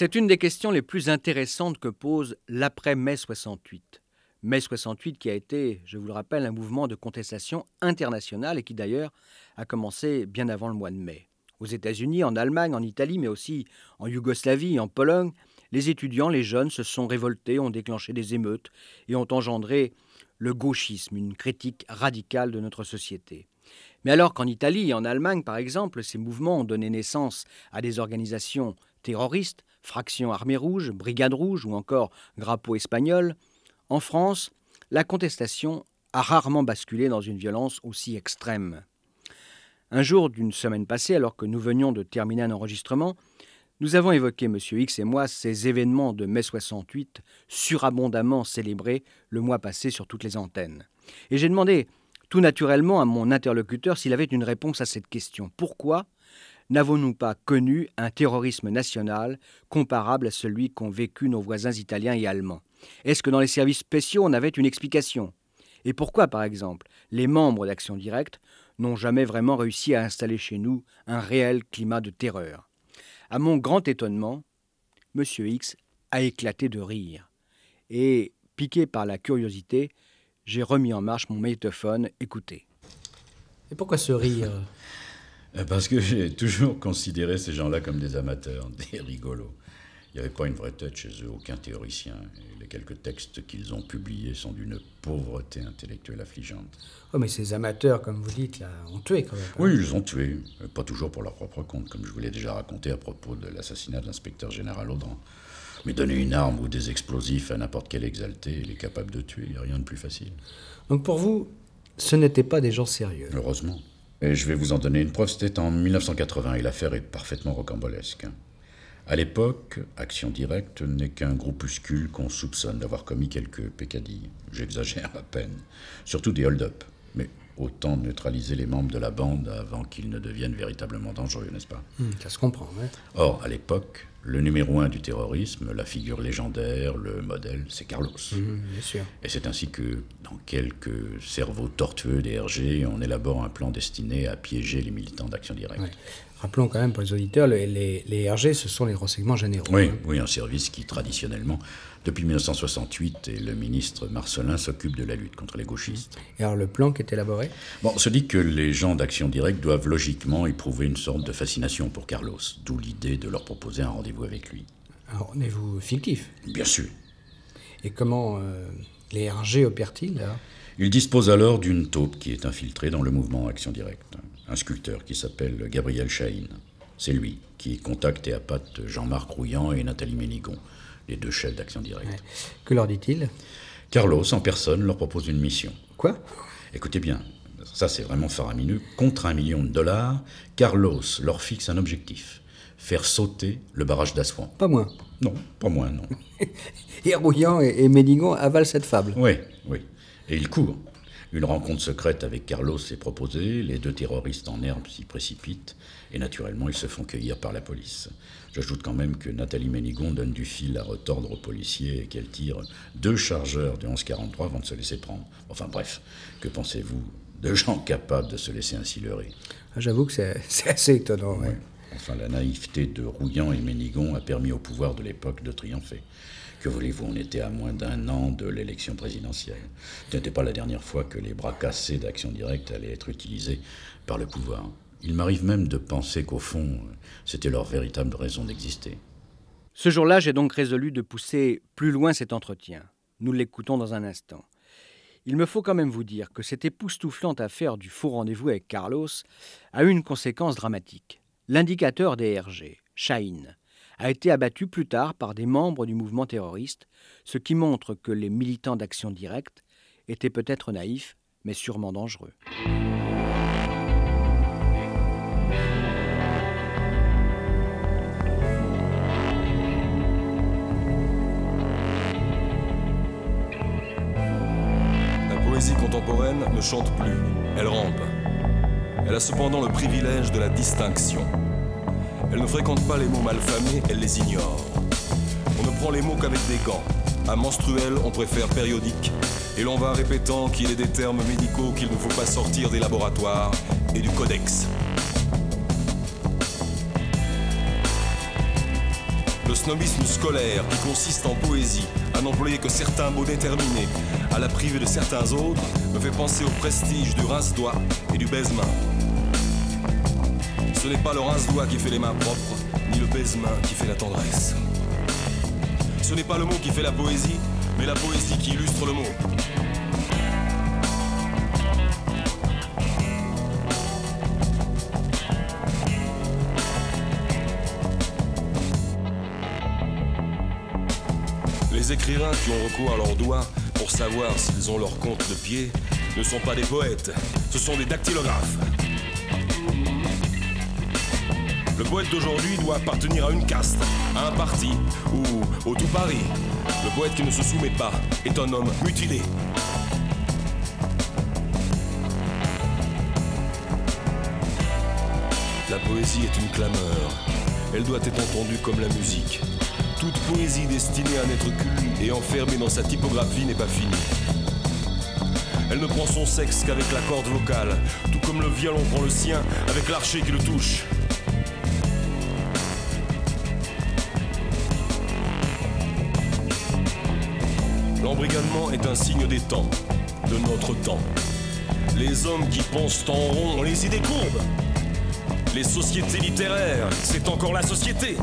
C'est une des questions les plus intéressantes que pose l'après-mai 68. Mai 68 qui a été, je vous le rappelle, un mouvement de contestation internationale et qui d'ailleurs a commencé bien avant le mois de mai. Aux États-Unis, en Allemagne, en Italie, mais aussi en Yougoslavie, en Pologne, les étudiants, les jeunes se sont révoltés, ont déclenché des émeutes et ont engendré le gauchisme, une critique radicale de notre société. Mais alors qu'en Italie et en Allemagne, par exemple, ces mouvements ont donné naissance à des organisations terroristes, fraction armée rouge, brigade rouge ou encore drapeau espagnol, en France, la contestation a rarement basculé dans une violence aussi extrême. Un jour d'une semaine passée, alors que nous venions de terminer un enregistrement, nous avons évoqué, M. X et moi, ces événements de mai 68, surabondamment célébrés le mois passé sur toutes les antennes. Et j'ai demandé tout naturellement à mon interlocuteur s'il avait une réponse à cette question. Pourquoi n'avons-nous pas connu un terrorisme national comparable à celui qu'ont vécu nos voisins italiens et allemands? Est-ce que dans les services spéciaux on avait une explication? Et pourquoi, par exemple, les membres d'Action Directe n'ont jamais vraiment réussi à installer chez nous un réel climat de terreur? À mon grand étonnement, M. X a éclaté de rire. Et, piqué par la curiosité, j'ai remis en marche mon magnétophone. Écoutez. Et pourquoi ce rire? Parce que j'ai toujours considéré ces gens-là comme des amateurs, des rigolos. Il n'y avait pas une vraie tête chez eux, aucun théoricien. Et les quelques textes qu'ils ont publiés sont d'une pauvreté intellectuelle affligeante. Oh, mais ces amateurs, comme vous dites, là, ont tué quand même. Hein. Oui, ils ont tué. Pas toujours pour leur propre compte, comme je vous l'ai déjà raconté à propos de l'assassinat de l'inspecteur général Audran. Mais donner une arme ou des explosifs à n'importe quel exalté, il est capable de tuer. Il n'y a rien de plus facile. Donc pour vous, ce n'étaient pas des gens sérieux Heureusement. Et je vais vous en donner une preuve, c'était en 1980 et l'affaire est parfaitement rocambolesque. À l'époque, Action Directe n'est qu'un groupuscule qu'on soupçonne d'avoir commis quelques pécadilles. J'exagère à peine. Surtout des hold-up. Mais autant neutraliser les membres de la bande avant qu'ils ne deviennent véritablement dangereux, n'est-ce pas? Hmm, Ça se comprend, oui. Or, à l'époque, le numéro un du terrorisme, la figure légendaire, le modèle, c'est Carlos. Bien sûr. Et c'est ainsi que, dans quelques cerveaux tortueux des RG, on élabore un plan destiné à piéger les militants d'Action Directe. Rappelons quand même pour les auditeurs, les, les, RG, ce sont les renseignements généraux. Oui, hein. oui, un service qui traditionnellement depuis 1968, et le ministre Marcelin s'occupe de la lutte contre les gauchistes. Et alors le plan qui est élaboré? Bon, on se dit que les gens d'Action Directe doivent logiquement éprouver une sorte de fascination pour Carlos, d'où l'idée de leur proposer un rendez-vous avec lui. Un rendez-vous fictif Bien sûr. Et comment euh, les RG opèrent-ils Ils disposent alors d'une taupe qui est infiltrée dans le mouvement Action Directe. Un sculpteur qui s'appelle Gabriel Chahine. C'est lui qui contacte et appâte Jean-Marc Rouillant et Nathalie Ménigon les deux chefs d'Action Directe. Que leur dit-il? Carlos, en personne, leur propose une mission. Quoi? Écoutez bien, ça c'est vraiment faramineux. Contre un million de dollars, Carlos leur fixe un objectif faire sauter le barrage d'Assouan. Pas moins. Non, pas moins, non. et Rouillant et, et avalent cette fable. Oui, oui. Et ils courent. Une rencontre secrète avec Carlos est proposée, les deux terroristes en herbe s'y précipitent, et naturellement ils se font cueillir par la police. J'ajoute quand même que Nathalie Ménigon donne du fil à retordre aux policiers et qu'elle tire deux chargeurs de 1143 avant de se laisser prendre. Enfin bref, que pensez-vous de gens capables de se laisser ainsi leurrer? Ah, J'avoue que c'est assez étonnant. Enfin, la naïveté de Rouillant et Ménigon a permis au pouvoir de l'époque de triompher. Que voulez-vous, on était à moins d'un an de l'élection présidentielle. Ce n'était pas la dernière fois que les bras cassés d'Action Directe allaient être utilisés par le pouvoir. Il m'arrive même de penser qu'au fond, c'était leur véritable raison d'exister. Ce jour-là, j'ai donc résolu de pousser plus loin cet entretien. Nous l'écoutons dans un instant. Il me faut quand même vous dire que cette époustouflante affaire du faux rendez-vous avec Carlos a eu une conséquence dramatique. L'indicateur des RG, Shaheen, a été abattu plus tard par des membres du mouvement terroriste, ce qui montre que les militants d'action directe étaient peut-être naïfs, mais sûrement dangereux. poésie contemporaine ne chante plus, elle rampe. Elle a cependant le privilège de la distinction. Elle ne fréquente pas les mots malfamés, elle les ignore. On ne prend les mots qu'avec des gants. À menstruel, on préfère périodique. Et l'on va répétant qu'il est des termes médicaux qu'il ne faut pas sortir des laboratoires et du codex. Le snobisme scolaire qui consiste en poésie, à n'employer que certains mots déterminés, à la priver de certains autres, me fait penser au prestige du rince-doigt et du baise-main. Ce n'est pas le rince-doigt qui fait les mains propres, ni le baise-main qui fait la tendresse. Ce n'est pas le mot qui fait la poésie, mais la poésie qui illustre le mot. Les écrivains qui ont recours à leurs doigts pour savoir s'ils ont leur compte de pied ne sont pas des poètes, ce sont des dactylographes. Le poète d'aujourd'hui doit appartenir à une caste, à un parti ou au tout Paris. Le poète qui ne se soumet pas est un homme mutilé. La poésie est une clameur. Elle doit être entendue comme la musique. Toute poésie destinée à n'être qu'une et enfermée dans sa typographie n'est pas finie. Elle ne prend son sexe qu'avec la corde vocale, tout comme le violon prend le sien avec l'archer qui le touche. L'embrigadement est un signe des temps, de notre temps. Les hommes qui pensent en rond ont les idées courbes. Les sociétés littéraires, c'est encore la société.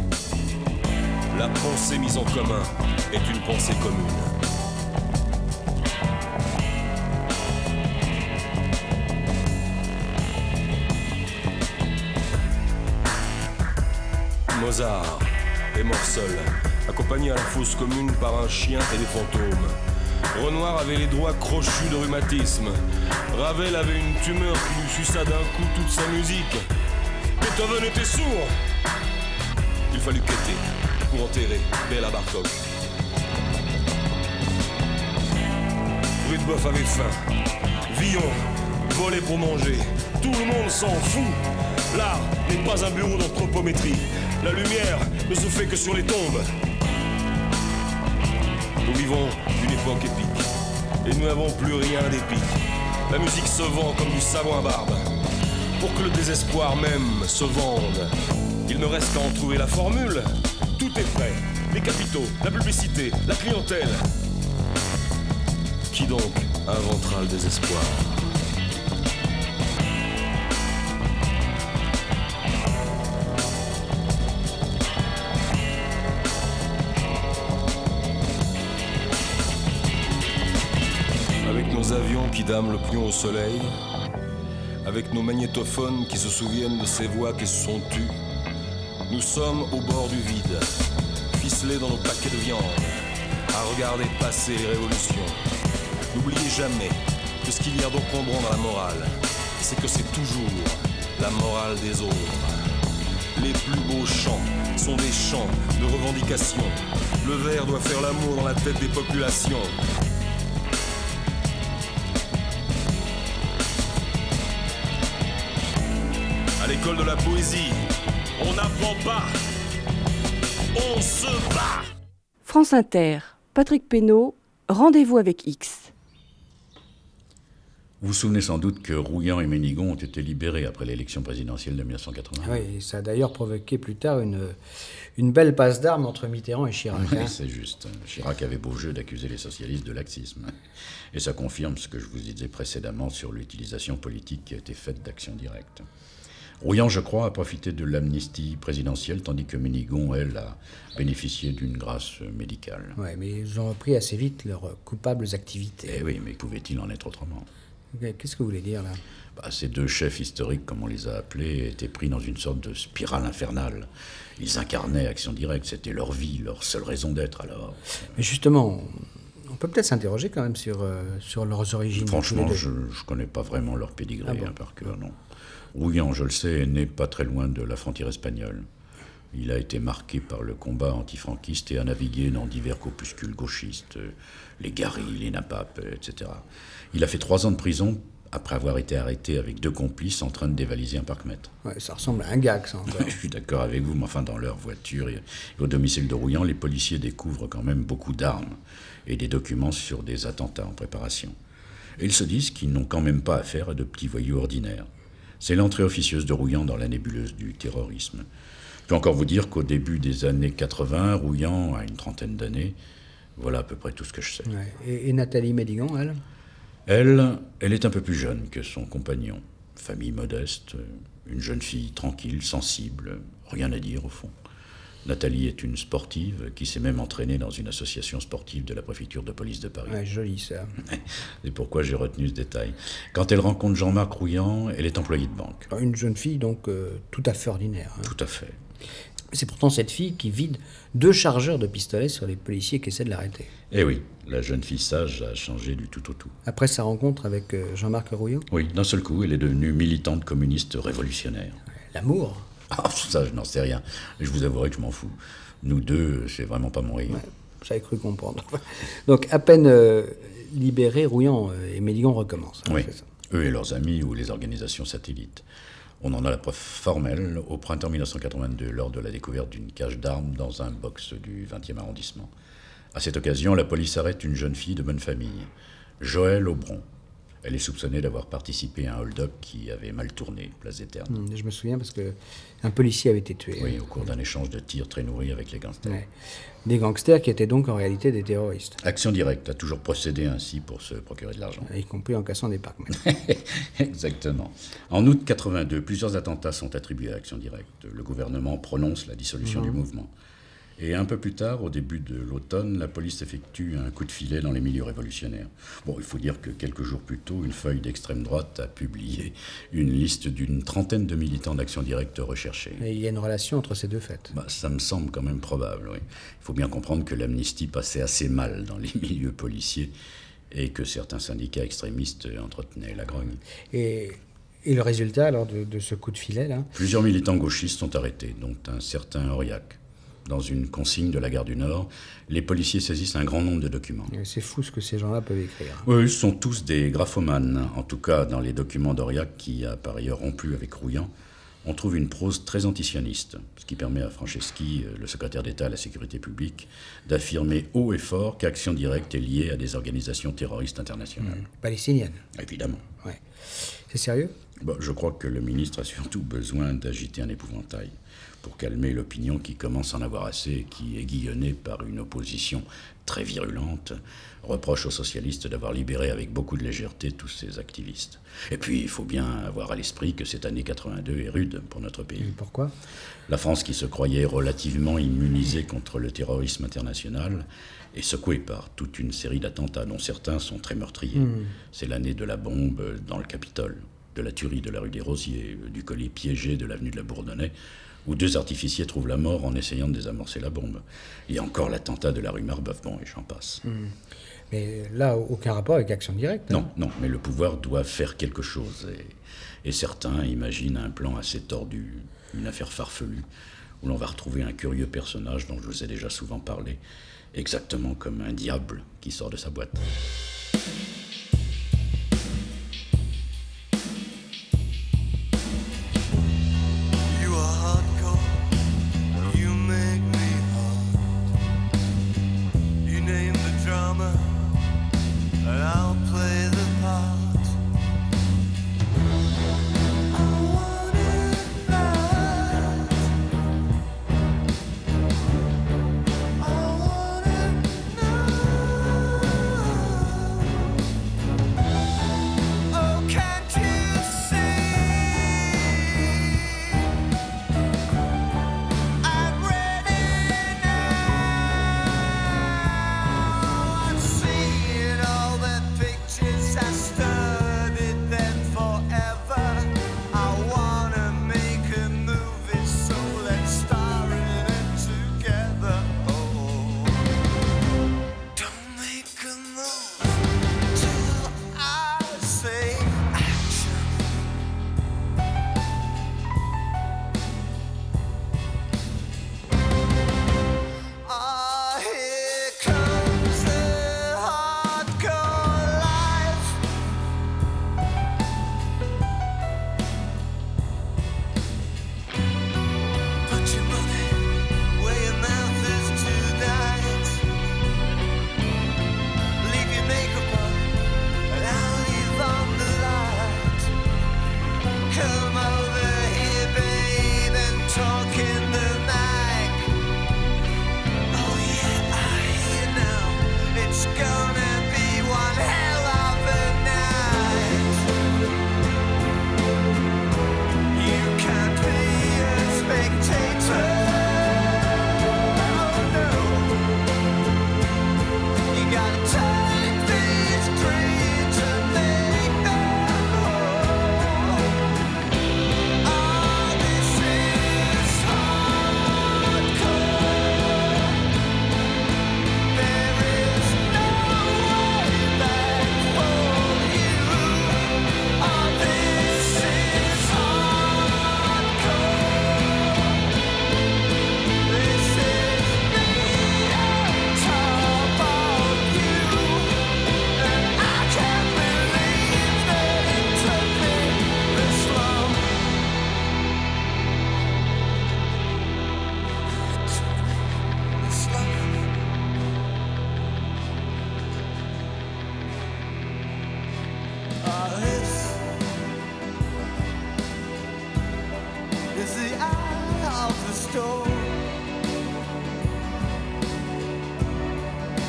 La pensée mise en commun est une pensée commune. Mozart est mort seul, accompagné à la fosse commune par un chien et des fantômes. Renoir avait les doigts crochus de rhumatisme. Ravel avait une tumeur qui lui suça d'un coup toute sa musique. Beethoven était sourd. Il fallut quêter pour enterrer Béla Bartok. Rudebeuf avait faim. Villon volait pour manger. Tout le monde s'en fout. L'art n'est pas un bureau d'anthropométrie. La lumière ne se fait que sur les tombes. Vivons une époque épique. Et nous n'avons plus rien d'épique. La musique se vend comme du savon à barbe. Pour que le désespoir même se vende, il ne reste qu'à en trouver la formule. Tout est prêt. Les capitaux, la publicité, la clientèle. Qui donc inventera le désespoir? Avions qui dament le plomb au soleil, avec nos magnétophones qui se souviennent de ces voix qui se sont tues, nous sommes au bord du vide, ficelés dans nos paquets de viande, à regarder passer les révolutions. N'oubliez jamais que ce qu'il y a d'encombrant dans la morale, c'est que c'est toujours la morale des autres. Les plus beaux chants sont des chants de revendication. Le verre doit faire l'amour dans la tête des populations. L'école de la poésie, on n'apprend pas, on se bat. France Inter, Patrick Pénaud, rendez-vous avec X. Vous vous souvenez sans doute que Rouillant et Ménigon ont été libérés après l'élection présidentielle de 1980. Oui, ça a d'ailleurs provoqué plus tard une, une belle passe d'armes entre Mitterrand et Chirac. Oui, hein. c'est juste. Chirac avait beau jeu d'accuser les socialistes de laxisme. Et ça confirme ce que je vous disais précédemment sur l'utilisation politique qui a été faite d'actions directes. Rouillant, je crois, a profité de l'amnistie présidentielle, tandis que Ménigon, elle, a bénéficié d'une grâce médicale. Ouais, mais ils ont repris assez vite leurs coupables activités. Eh oui, mais pouvait-il en être autrement? Qu'est-ce que vous voulez dire là? Bah, Ces deux chefs historiques, comme on les a appelés, étaient pris dans une sorte de spirale infernale. Ils incarnaient Action Directe, c'était leur vie, leur seule raison d'être alors. Mais justement, on peut peut-être s'interroger quand même sur, euh, sur leurs origines. Franchement, je ne connais pas vraiment leur pédigré Ah bon hein, par cœur, non. Rouillant, je le sais, est né pas très loin de la frontière espagnole. Il a été marqué par le combat antifranquiste et a navigué dans divers corpuscules gauchistes, les Gary, les Napap, etc. Il a fait trois ans de prison après avoir été arrêté avec deux complices en train de dévaliser un parc-mètre. Ouais, ça ressemble à un gag, ça. Je suis d'accord avec vous, mais enfin, dans leur voiture et au domicile de Rouillan, les policiers découvrent quand même beaucoup d'armes et des documents sur des attentats en préparation. Et ils se disent qu'ils n'ont quand même pas affaire à de petits voyous ordinaires. C'est l'entrée officieuse de Rouillan dans la nébuleuse du terrorisme. Je peux encore vous dire qu'au début des années 80, Rouillan a une trentaine d'années. Voilà à peu près tout ce que je sais. Ouais. Et, et Nathalie Médigan, elle? Elle, elle est un peu plus jeune que son compagnon. Famille modeste, une jeune fille tranquille, sensible, rien à dire au fond. Nathalie est une sportive qui s'est même entraînée dans une association sportive de la préfecture de police de Paris. Ouais, joli, ça. C'est pourquoi j'ai retenu ce détail? Quand elle rencontre Jean-Marc Rouillan, elle est employée de banque. Une jeune fille, donc, euh, tout à fait ordinaire. hein. Tout à fait. C'est pourtant cette fille qui vide deux chargeurs de pistolet sur les policiers qui essaient de l'arrêter. Eh oui, la jeune fille sage a changé du tout au tout. Après sa rencontre avec euh, Jean-Marc Rouillon, Oui, d'un seul coup, elle est devenue militante communiste révolutionnaire. l'amour. Ah, ça, je n'en sais rien. Je vous avouerai que je m'en fous. Nous deux, c'est vraiment pas mon rayon. J'avais cru comprendre. Donc, à peine euh, libérés, Rouillan euh, et Médigan recommencent. hein, Oui, eux et leurs amis ou les organisations satellites. On en a la preuve formelle au printemps 1982 lors de la découverte d'une cage d'armes dans un box du 20e arrondissement. À cette occasion, la police arrête une jeune fille de bonne famille, Joëlle Aubron. Elle est soupçonnée d'avoir participé à un hold-up qui avait mal tourné, place des Ternes. Hum, Je me souviens parce que un policier avait été tué. Oui, au cours d'un échange de tirs très nourri avec les gangsters. Ouais. Des gangsters qui étaient donc en réalité des terroristes, Action directe a toujours procédé ainsi pour se procurer de l'argent. y compris en cassant des parcs. Exactement. En août 82, plusieurs attentats sont attribués à Action Directe. Le gouvernement prononce la dissolution du mouvement. Et un peu plus tard, au début de l'automne, la police effectue un coup de filet dans les milieux révolutionnaires. Bon, il faut dire que quelques jours plus tôt, une feuille d'extrême droite a publié une liste d'une trentaine de militants d'Action Directe recherchés. Et il y a une relation entre ces deux faits. Bah, ça me semble quand même probable, oui. Il faut bien comprendre que l'amnistie passait assez mal dans les milieux policiers et que certains syndicats extrémistes entretenaient la grogne. Et, et le résultat alors de, de ce coup de filet là? Plusieurs militants gauchistes sont arrêtés, dont un certain Aurillac. Dans une consigne de la gare du Nord, les policiers saisissent un grand nombre de documents. C'est fou ce que ces gens-là peuvent écrire. Eux sont tous des graphomanes. En tout cas, dans les documents d'Aurillac, qui a par ailleurs rompu avec Rouillan, on trouve une prose très antisioniste, ce qui permet à Franceschi, euh, le secrétaire d'État à la sécurité publique, d'affirmer haut et fort qu'Action Directe est liée à des organisations terroristes internationales. Palestinienne. Évidemment. Ouais. C'est sérieux? Bon, je crois que le ministre a surtout besoin d'agiter un épouvantail pour calmer l'opinion qui commence à en avoir assez et qui, aiguillonnée par une opposition très virulente, reproche aux socialistes d'avoir libéré avec beaucoup de légèreté tous ces activistes. Et puis, il faut bien avoir à l'esprit que cette année 82 est rude pour notre pays. Et Pourquoi? La France, qui se croyait relativement immunisée contre le terrorisme international, est secouée par toute une série d'attentats dont certains sont très meurtriers. C'est l'année de la bombe dans le Capitole, de la tuerie de la rue des Rosiers, du collier piégé de l'avenue de la Bourdonnais, où deux artificiers trouvent la mort en essayant de désamorcer la bombe. Il y a encore l'attentat de la rue Marbeuf, bon, et j'en passe. Mais là, aucun rapport avec Action Directe. hein. Non, non, mais le pouvoir doit faire quelque chose. Et, et certains imaginent un plan assez tordu, une affaire farfelue, où l'on va retrouver un curieux personnage dont je vous ai déjà souvent parlé, exactement comme un diable qui sort de sa boîte.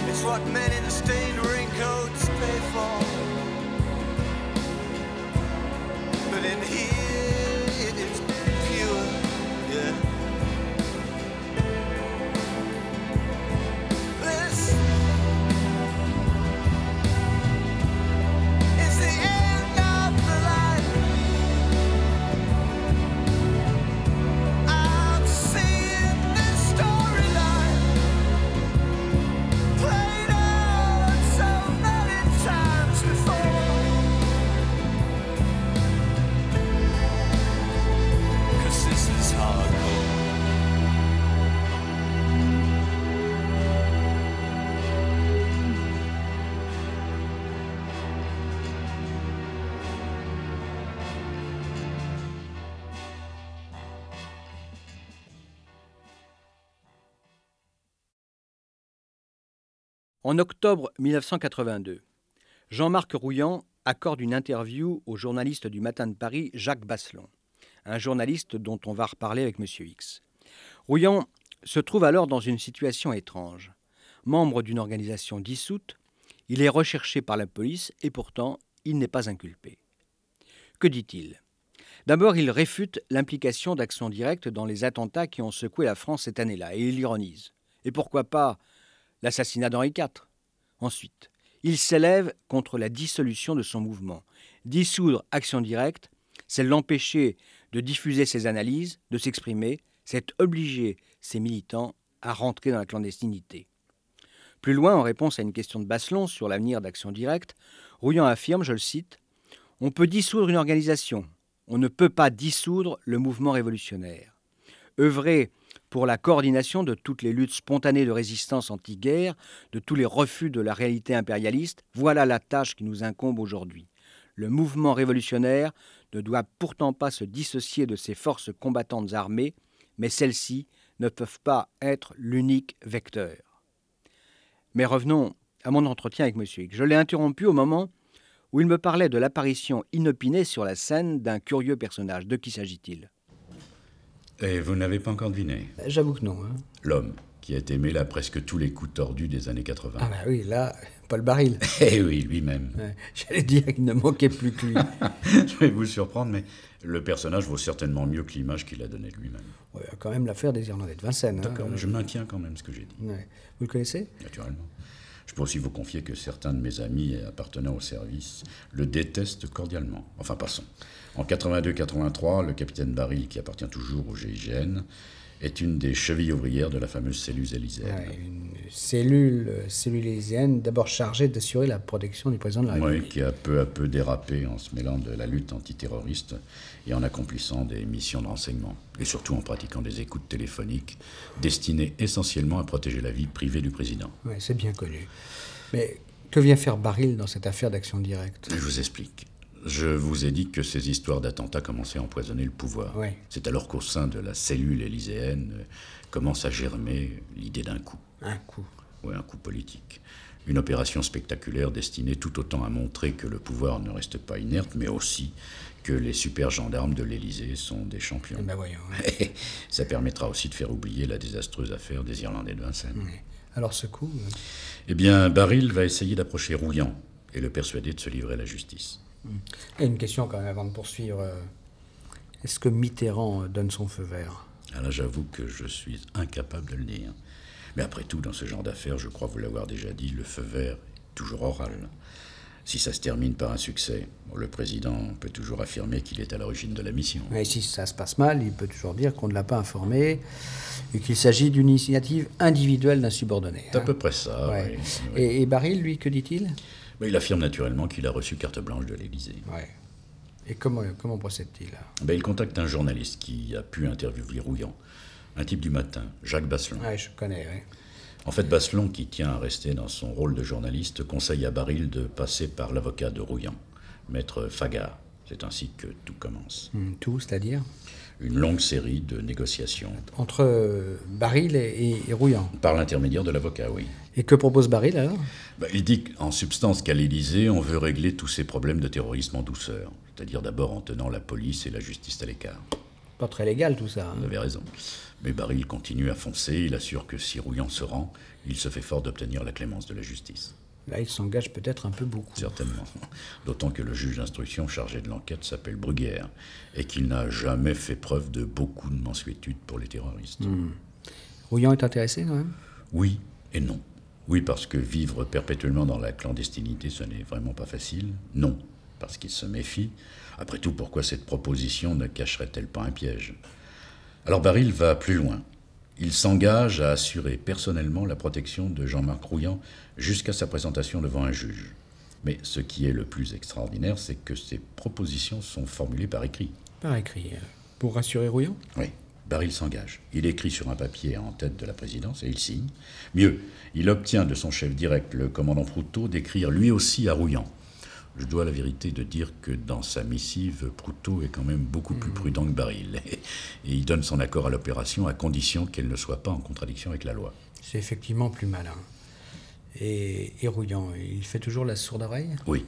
It's what men in stained raincoats pay for. But in. En octobre 1982, Jean-Marc Rouillant accorde une interview au journaliste du Matin de Paris, Jacques Basselon, un journaliste dont on va reparler avec M. X. Rouillant se trouve alors dans une situation étrange. Membre d'une organisation dissoute, il est recherché par la police et pourtant il n'est pas inculpé. Que dit-il? D'abord, il réfute l'implication d'Action Directe dans les attentats qui ont secoué la France cette année-là, et il ironise. Et pourquoi pas l'assassinat d'Henri IV Ensuite, il s'élève contre la dissolution de son mouvement. Dissoudre Action Directe, c'est l'empêcher de diffuser ses analyses, de s'exprimer, c'est obliger ses militants à rentrer dans la clandestinité. Plus loin, en réponse à une question de Basselon sur l'avenir d'Action Directe, Rouillant affirme, je le cite, On peut dissoudre une organisation, on ne peut pas dissoudre le mouvement révolutionnaire. Œuvrer pour la coordination de toutes les luttes spontanées de résistance anti-guerre, de tous les refus de la réalité impérialiste, voilà la tâche qui nous incombe aujourd'hui. Le mouvement révolutionnaire ne doit pourtant pas se dissocier de ses forces combattantes armées, mais celles-ci ne peuvent pas être l'unique vecteur. Mais revenons à mon entretien avec M. Je l'ai interrompu au moment où il me parlait de l'apparition inopinée sur la scène d'un curieux personnage. De qui s'agit-il? Et vous n'avez pas encore deviné Bah, J'avoue que non. hein. L'homme qui a été mêlé à presque tous les coups tordus des années 80. Ah bah oui, là, Paul Baril. Eh oui, lui-même. Ouais, J'allais dire qu'il ne manquait plus que lui. Je vais vous surprendre, mais le personnage vaut certainement mieux que l'image qu'il a donnée de lui-même. Ouais, il y a quand même l'affaire des Irlandais de Vincennes. hein. D'accord, mais je maintiens quand même ce que j'ai dit, Ouais. Vous le connaissez? Naturellement. Je peux aussi vous confier que certains de mes amis appartenant au service le détestent cordialement. Enfin, passons. En 82-83, le capitaine Barry, qui appartient toujours au GIGN, est une des chevilles ouvrières de la fameuse cellule élyséenne. Ouais, Une cellule euh, cellulésienne d'abord chargée d'assurer la protection du président de la Oui, République. qui a peu à peu dérapé en se mêlant de la lutte antiterroriste et en accomplissant des missions de renseignement. Et surtout en pratiquant des écoutes téléphoniques destinées essentiellement à protéger la vie privée du président. Ouais, c'est bien connu. Mais que vient faire Baril dans cette affaire d'action directe? Je vous explique. Je vous ai dit que ces histoires d'attentats commençaient à empoisonner le pouvoir. Ouais. C'est alors qu'au sein de la cellule élyséenne euh, commence à germer l'idée d'un coup. Un coup. Oui, un coup politique. Une opération spectaculaire destinée tout autant à montrer que le pouvoir ne reste pas inerte, mais aussi que les super gendarmes de l'Élysée sont des champions. Eh ben voyons. Ça permettra aussi de faire oublier la désastreuse affaire des Irlandais de Vincennes. Ouais. Alors ce coup, euh, Eh bien, Baril va essayer d'approcher Rouillant et le persuader de se livrer à la justice. A une question quand même avant de poursuivre. euh, Est-ce que Mitterrand euh, donne son feu vert? Ah là, j'avoue que je suis incapable de le dire. Mais après tout, dans ce genre d'affaires, je crois vous l'avoir déjà dit, le feu vert est toujours oral. Si ça se termine par un succès, le président peut toujours affirmer qu'il est à l'origine de la mission. Et si ça se passe mal, il peut toujours dire qu'on ne l'a pas informé et qu'il s'agit d'une initiative individuelle d'un subordonné. C'est à hein. peu près ça. Ouais. oui, oui. Et, et Baril, lui, que dit-il? Mais il affirme naturellement qu'il a reçu carte blanche de l'Élysée. Ouais. Et comment, comment procède-t-il Ben, il contacte un journaliste qui a pu interviewer Rouillant, un type du matin, Jacques Basselon. Ouais, je connais. En fait, Basselon, qui tient à rester dans son rôle de journaliste, conseille à Baril de passer par l'avocat de Rouillant, maître Fagard. C'est ainsi que tout commence. Hmm, Tout, c'est-à-dire? Une longue série de négociations. Entre euh, Baril et, et- et Rouillant. Par l'intermédiaire de l'avocat, oui. Et que propose Baril alors? Ben, il dit en substance qu'à l'Élysée, on veut régler tous ces problèmes de terrorisme en douceur. C'est-à-dire d'abord en tenant la police et la justice à l'écart. Pas très légal tout ça. hein. Vous avez raison. Mais Baril continue à foncer. Il assure que si Rouillant se rend, il se fait fort d'obtenir la clémence de la justice. Là, il s'engage peut-être un peu beaucoup. Certainement. D'autant que le juge d'instruction chargé de l'enquête s'appelle Bruguière et qu'il n'a jamais fait preuve de beaucoup de mansuétude pour les terroristes. Rouillant est intéressé quand même? Oui et non. Oui, parce que vivre perpétuellement dans la clandestinité, ce n'est vraiment pas facile. Non, parce qu'il se méfie. Après tout, pourquoi cette proposition ne cacherait-elle pas un piège? Alors Baril va plus loin. Il s'engage à assurer personnellement la protection de Jean-Marc Rouillant jusqu'à sa présentation devant un juge. Mais ce qui est le plus extraordinaire, c'est que ces propositions sont formulées par écrit. Par écrit. euh, Pour rassurer Rouillant Oui, Baril s'engage. Il écrit sur un papier en tête de la présidence et il signe. Mieux, il obtient de son chef direct, le commandant Proutot, d'écrire lui aussi à Rouillant. Je dois la vérité de dire que dans sa missive, Proutot est quand même beaucoup plus prudent que Baril. Et il donne son accord à l'opération à condition qu'elle ne soit pas en contradiction avec la loi. C'est effectivement plus malin. Et, et Rouillant, il fait toujours la sourde oreille Oui.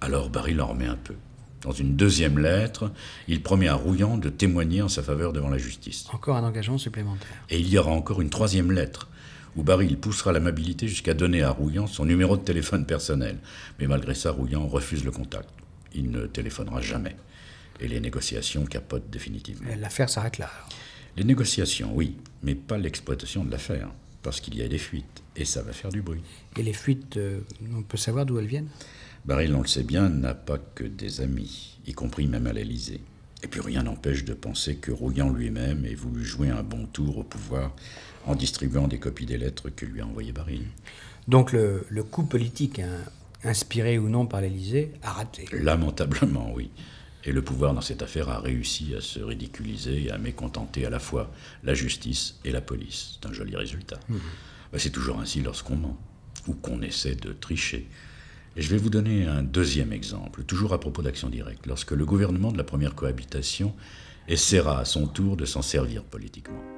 Alors Baril en remet un peu. Dans une deuxième lettre, il promet à Rouillant de témoigner en sa faveur devant la justice. Encore un engagement supplémentaire. Et il y aura encore une troisième lettre, où Baril poussera l'amabilité jusqu'à donner à Rouillant son numéro de téléphone personnel. Mais malgré ça, Rouillant refuse le contact. Il ne téléphonera jamais. Et les négociations capotent définitivement. L'affaire s'arrête là. alors. Les négociations, oui, mais pas l'exploitation de l'affaire, parce qu'il y a des fuites, et ça va faire du bruit. Et les fuites, euh, on peut savoir d'où elles viennent? Baril, on le sait bien, n'a pas que des amis, y compris même à l'Élysée. Et puis rien n'empêche de penser que Rouillant lui-même ait voulu jouer un bon tour au pouvoir en distribuant des copies des lettres que lui a envoyées Baril. Donc le, le coup politique, hein, inspiré ou non par l'Élysée, a raté. Lamentablement, oui. Et le pouvoir dans cette affaire a réussi à se ridiculiser et à mécontenter à la fois la justice et la police. C'est un joli résultat. Ben, c'est toujours ainsi lorsqu'on ment ou qu'on essaie de tricher. Et je vais vous donner un deuxième exemple, toujours à propos d'action directe, lorsque le gouvernement de la première cohabitation essaiera à son tour de s'en servir politiquement.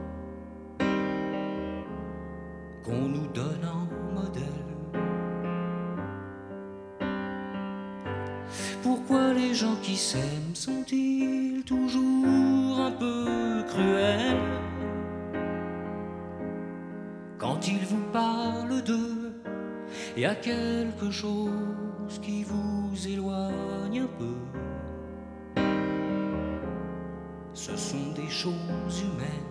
qu'on nous donne en modèle. Pourquoi les gens qui s'aiment sont-ils toujours un peu cruels? Quand ils vous parlent d'eux, y a quelque chose qui vous éloigne un peu. Ce sont des choses humaines.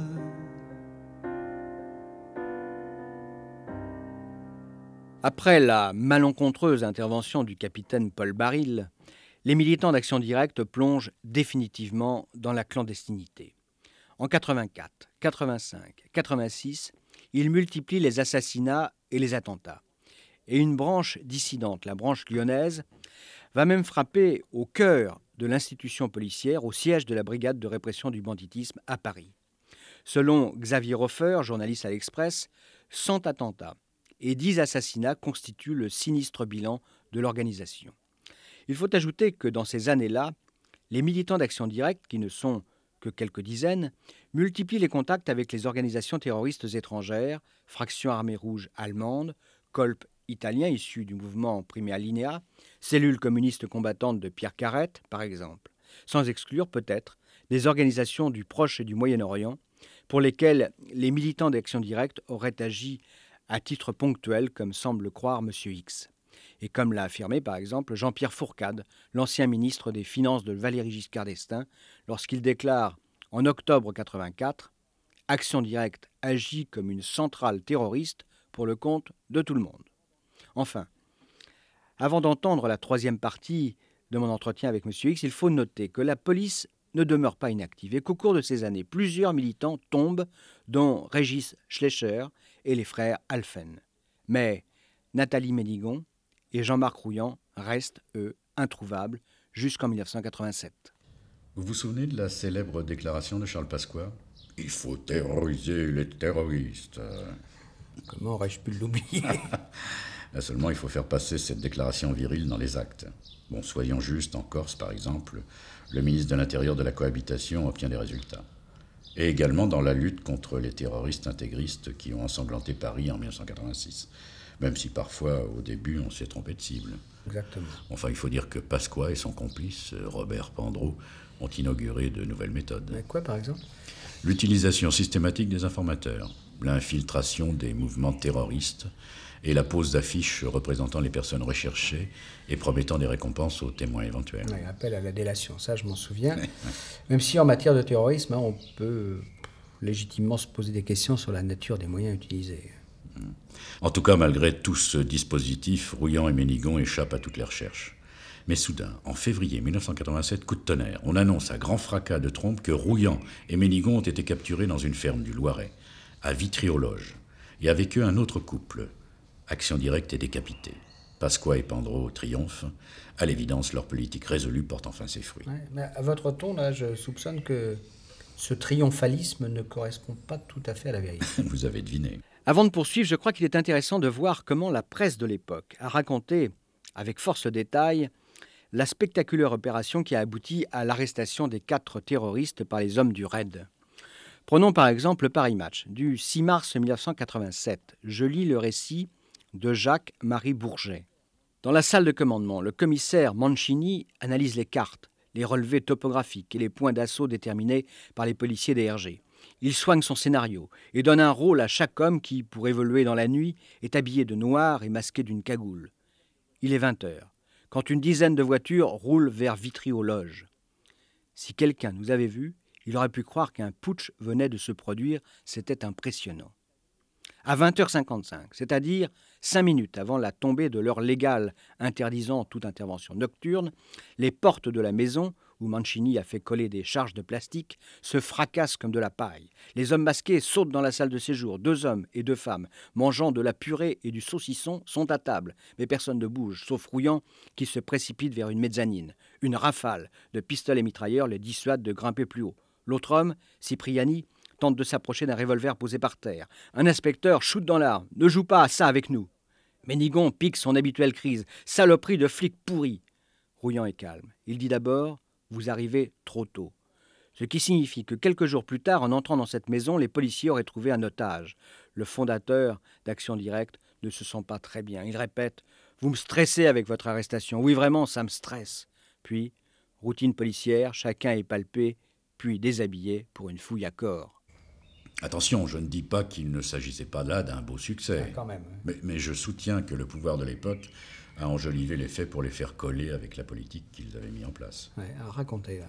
Après la malencontreuse intervention du capitaine Paul Baril, les militants d'Action Directe plongent définitivement dans la clandestinité. En 84, 85, 86, ils multiplient les assassinats et les attentats. Et une branche dissidente, la branche lyonnaise, va même frapper au cœur de l'institution policière, au siège de la brigade de répression du banditisme à Paris. Selon Xavier Hofer, journaliste à l'Express, 100 attentats et 10 assassinats constituent le sinistre bilan de l'organisation. Il faut ajouter que dans ces années-là, les militants d'Action Directe, qui ne sont que quelques dizaines, multiplient les contacts avec les organisations terroristes étrangères, Fraction Armée Rouge allemande, Colp italien issu du mouvement Primea Linea, cellule communiste combattante de Pierre Carrette, par exemple, sans exclure peut-être des organisations du Proche et du Moyen-Orient, pour lesquelles les militants d'Action Directe auraient agi à titre ponctuel, comme semble le croire M. X. Et comme l'a affirmé par exemple Jean-Pierre Fourcade, l'ancien ministre des Finances de Valéry Giscard d'Estaing, lorsqu'il déclare en octobre 84 Action Directe agit comme une centrale terroriste pour le compte de tout le monde. Enfin, avant d'entendre la troisième partie de mon entretien avec M. X, il faut noter que la police ne demeure pas inactive et qu'au cours de ces années, plusieurs militants tombent, dont Régis Schlecher et les frères Alphen. Mais Nathalie Ménigon et Jean-Marc Rouillant restent, eux, introuvables jusqu'en 1987. Vous vous souvenez de la célèbre déclaration de Charles Pasqua? Il faut terroriser les terroristes. Comment aurais-je pu l'oublier? Seulement, il faut faire passer cette déclaration virile dans les actes. Bon, soyons justes, en Corse, par exemple, le ministre de l'Intérieur de la cohabitation obtient des résultats. Et également dans la lutte contre les terroristes intégristes qui ont ensanglanté Paris en 1986. Même si parfois, au début, on s'est trompé de cible. Exactement. Enfin, il faut dire que Pasqua et son complice, Robert Pandreau, ont inauguré de nouvelles méthodes. Mais quoi, par exemple? L'utilisation systématique des informateurs, l'infiltration des mouvements terroristes et la pose d'affiches représentant les personnes recherchées et promettant des récompenses aux témoins éventuels. Ouais, appel à la délation, ça je m'en souviens. Même si en matière de terrorisme, hein, on peut légitimement se poser des questions sur la nature des moyens utilisés. En tout cas, malgré tout ce dispositif, Rouillant et Ménigon échappent à toutes les recherches. Mais soudain, en février 1987, coup de tonnerre, on annonce à grand fracas de trompe que Rouillant et Ménigon ont été capturés dans une ferme du Loiret, à Vitry-aux-Loges, et avec eux un autre couple. Action directe et décapité. Pasqua et Pandreau triomphent. À l'évidence, leur politique résolue porte enfin ses fruits. Ouais, mais à votre ton, là, je soupçonne que ce triomphalisme ne correspond pas tout à fait à la vérité. Vous avez deviné. Avant de poursuivre, je crois qu'il est intéressant de voir comment la presse de l'époque a raconté, avec force détail, la spectaculaire opération qui a abouti à l'arrestation des quatre terroristes par les hommes du RAID. Prenons par exemple le Paris Match du 6 mars 1987. Je lis le récit de Jacques-Marie Bourget. Dans la salle de commandement, le commissaire Mancini analyse les cartes, les relevés topographiques et les points d'assaut déterminés par les policiers DRG. Il soigne son scénario et donne un rôle à chaque homme qui, pour évoluer dans la nuit, est habillé de noir et masqué d'une cagoule. Il est 20 heures, quand une dizaine de voitures roulent vers Vitry-aux-Loges. Si quelqu'un nous avait vus, il aurait pu croire qu'un putsch venait de se produire, c'était impressionnant. À 20h55, c'est-à-dire cinq minutes avant la tombée de l'heure légale interdisant toute intervention nocturne, les portes de la maison, où Mancini a fait coller des charges de plastique, se fracassent comme de la paille. Les hommes masqués sautent dans la salle de séjour. Deux hommes et deux femmes, mangeant de la purée et du saucisson, sont à table, mais personne ne bouge, sauf Rouillant, qui se précipite vers une mezzanine. Une rafale de pistolets mitrailleurs les dissuade de grimper plus haut. L'autre homme, Cipriani, tente de s'approcher d'un revolver posé par terre. Un inspecteur shoot dans l'arme. Ne joue pas à ça avec nous. Ménigon pique son habituelle crise. Saloperie de flic pourri. Rouillant est calme. Il dit d'abord Vous arrivez trop tôt. Ce qui signifie que quelques jours plus tard, en entrant dans cette maison, les policiers auraient trouvé un otage. Le fondateur d'Action Directe ne se sent pas très bien. Il répète Vous me stressez avec votre arrestation. Oui, vraiment, ça me stresse. Puis, routine policière, chacun est palpé, puis déshabillé pour une fouille à corps. Attention, je ne dis pas qu'il ne s'agissait pas là d'un beau succès. Ah, quand même. Mais, mais je soutiens que le pouvoir de l'époque a enjolivé les faits pour les faire coller avec la politique qu'ils avaient mis en place. Ouais, alors racontez. là.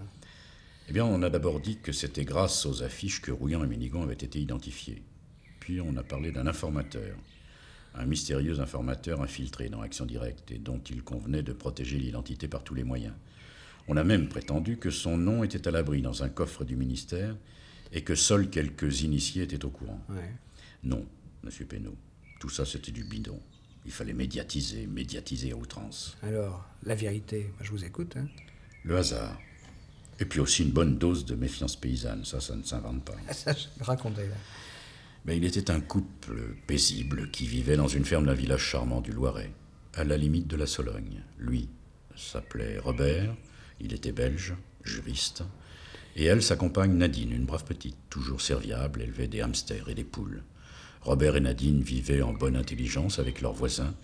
Eh bien, on a d'abord dit que c'était grâce aux affiches que Rouillant et Ménigon avaient été identifiés. Puis on a parlé d'un informateur, un mystérieux informateur infiltré dans Action Directe et dont il convenait de protéger l'identité par tous les moyens. On a même prétendu que son nom était à l'abri dans un coffre du ministère et que seuls quelques initiés étaient au courant. Ouais. Non, monsieur Pénaud, tout ça c'était du bidon. Il fallait médiatiser, médiatiser à outrance. Alors, la vérité, moi, je vous écoute. hein. Le hasard. Et puis aussi une bonne dose de méfiance paysanne, ça, ça ne s'invente pas. Ah, ça, je- racontez. là. Mais il était un couple paisible qui vivait dans une ferme d'un village charmant du Loiret, à la limite de la Sologne. Lui s'appelait Robert, il était belge, juriste, et elle, sa compagne Nadine, une brave petite, toujours serviable, élevait des hamsters et des poules. Robert et Nadine vivaient en bonne intelligence avec leurs voisins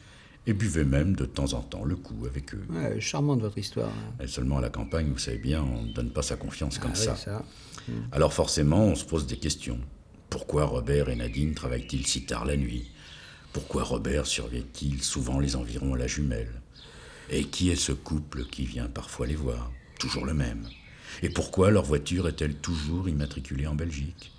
et buvaient même de temps en temps le coup avec eux. Ouais, charmante votre histoire. hein. Et seulement à la campagne, vous savez bien, on ne donne pas sa confiance comme Ah ça. oui, ça. Alors forcément, on se pose des questions. Pourquoi Robert et Nadine travaillent-ils si tard la nuit? Pourquoi Robert surveille-t-il souvent les environs à la jumelle? Et qui est ce couple qui vient parfois les voir? Toujours le même. Et pourquoi leur voiture est-elle toujours immatriculée en Belgique?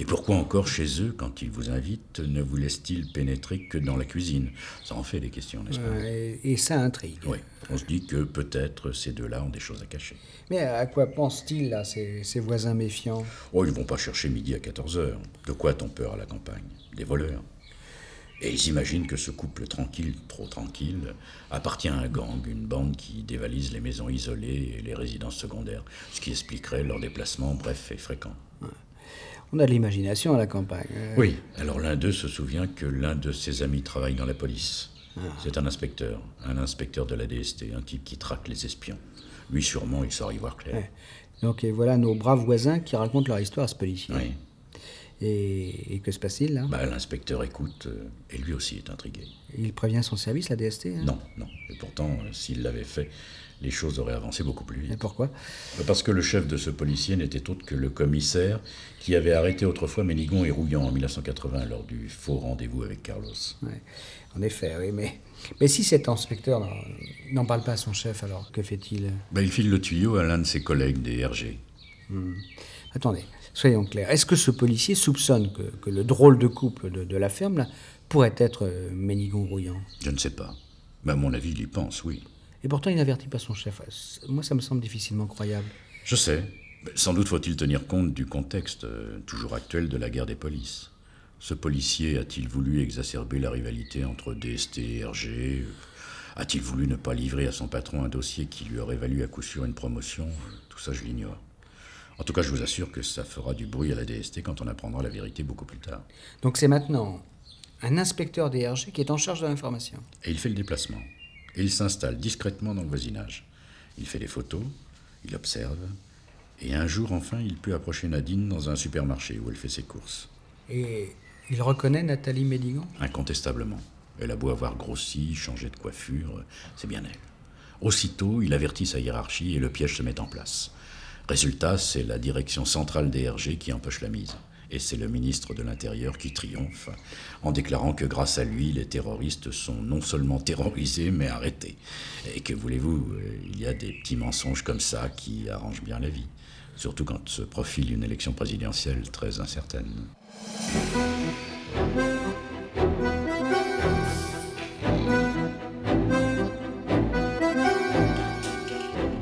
Et pourquoi encore chez eux, quand ils vous invitent, ne vous laissent-ils pénétrer que dans la cuisine? Ça en fait des questions, n'est-ce pas? Ouais, et, ça intrigue. Oui, on se dit que peut-être ces deux-là ont des choses à cacher. Mais à quoi pensent-ils, là, ces, ces voisins méfiants? Oh, ils vont pas chercher midi à 14 heures. De quoi a-t-on peur à la campagne? Des voleurs. Et ils imaginent que ce couple tranquille, trop tranquille, appartient à un gang, une bande qui dévalise les maisons isolées et les résidences secondaires, ce qui expliquerait leur déplacement bref et fréquent. On a de l'imagination à la campagne. Euh, Oui, alors l'un d'eux se souvient que l'un de ses amis travaille dans la police. C'est un inspecteur, un inspecteur de la DST, un type qui traque les espions. Lui, sûrement, il saura y voir clair. Ouais. Donc et voilà nos braves voisins qui racontent leur histoire à ce policier. Oui. Et, et que se passe-t-il là? Bah, l'inspecteur écoute, euh, et lui aussi est intrigué. Il prévient son service, la DST hein? Non, non. Et pourtant, euh, s'il l'avait fait, les choses auraient avancé beaucoup plus Et vite. pourquoi? Parce que le chef de ce policier n'était autre que le commissaire qui avait arrêté autrefois Ménigon et Rouillant en 1980 lors du faux rendez-vous avec Carlos. Ouais. En effet, oui, mais, mais si cet inspecteur n'en- parle pas à son chef, alors que fait-il? Ben, il file le tuyau à l'un de ses collègues des RG. Attendez, soyons clairs. Est-ce que ce policier soupçonne que, que le drôle de couple de, de la ferme là, pourrait être euh, Ménigon-Rouillant Je ne sais pas. Mais à mon avis, il y pense, oui. Et pourtant, il n'avertit pas son chef. Moi, ça me semble difficilement croyable. Je sais. Sans doute faut-il tenir compte du contexte euh, toujours actuel de la guerre des polices. Ce policier a-t-il voulu exacerber la rivalité entre DST et RG A-t-il voulu ne pas livrer à son patron un dossier qui lui aurait valu à coup sûr une promotion? Tout ça, je l'ignore. En tout cas, je vous assure que ça fera du bruit à la DST quand on apprendra la vérité beaucoup plus tard. Donc c'est maintenant un inspecteur DRG qui est en charge de l'information. Et il fait le déplacement. Et il s'installe discrètement dans le voisinage. Il fait des photos, il observe, et un jour enfin il peut approcher Nadine dans un supermarché où elle fait ses courses. Et il reconnaît Nathalie Médigan Incontestablement. Elle a beau avoir grossi, changé de coiffure, c'est bien elle. Aussitôt, il avertit sa hiérarchie et le piège se met en place. Résultat, c'est la direction centrale des RG qui empoche la mise. Et c'est le ministre de l'Intérieur qui triomphe en déclarant que grâce à lui, les terroristes sont non seulement terrorisés, mais arrêtés. Et que voulez-vous, euh, il y a des petits mensonges comme ça qui arrangent bien la vie. Surtout quand se profile une élection présidentielle très incertaine.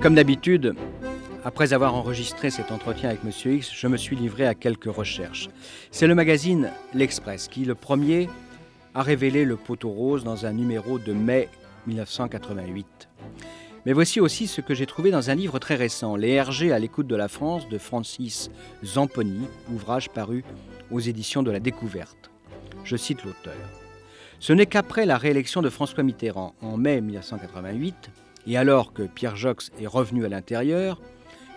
Comme d'habitude, après avoir enregistré cet entretien avec Monsieur X, je me suis livré à quelques recherches. C'est le magazine L'Express qui, le premier, a révélé le poteau rose dans un numéro de mai 1988. Mais voici aussi ce que j'ai trouvé dans un livre très récent, Les RG à l'écoute de la France de Francis Zamponi, ouvrage paru aux éditions de la Découverte. Je cite l'auteur. Ce n'est qu'après la réélection de François Mitterrand en mai 1988, et alors que Pierre Jox est revenu à l'intérieur,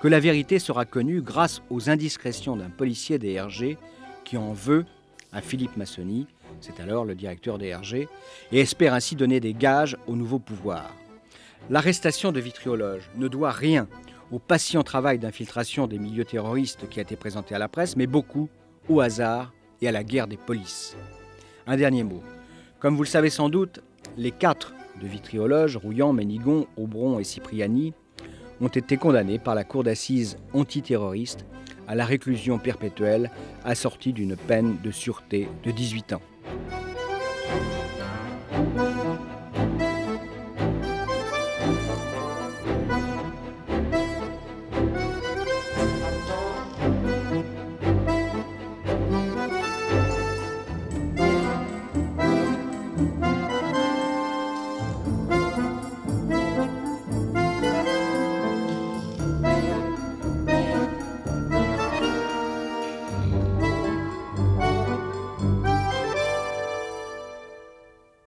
que la vérité sera connue grâce aux indiscrétions d'un policier des RG qui en veut à Philippe Massoni, c'est alors le directeur des RG, et espère ainsi donner des gages au nouveau pouvoir. L'arrestation de Vitriologe ne doit rien au patient travail d'infiltration des milieux terroristes qui a été présenté à la presse, mais beaucoup au hasard et à la guerre des polices. Un dernier mot. Comme vous le savez sans doute, les quatre de Vitriologe, Rouillant, Ménigon, Aubron et Cipriani, ont été condamnés par la Cour d'assises antiterroriste à la réclusion perpétuelle assortie d'une peine de sûreté de 18 ans.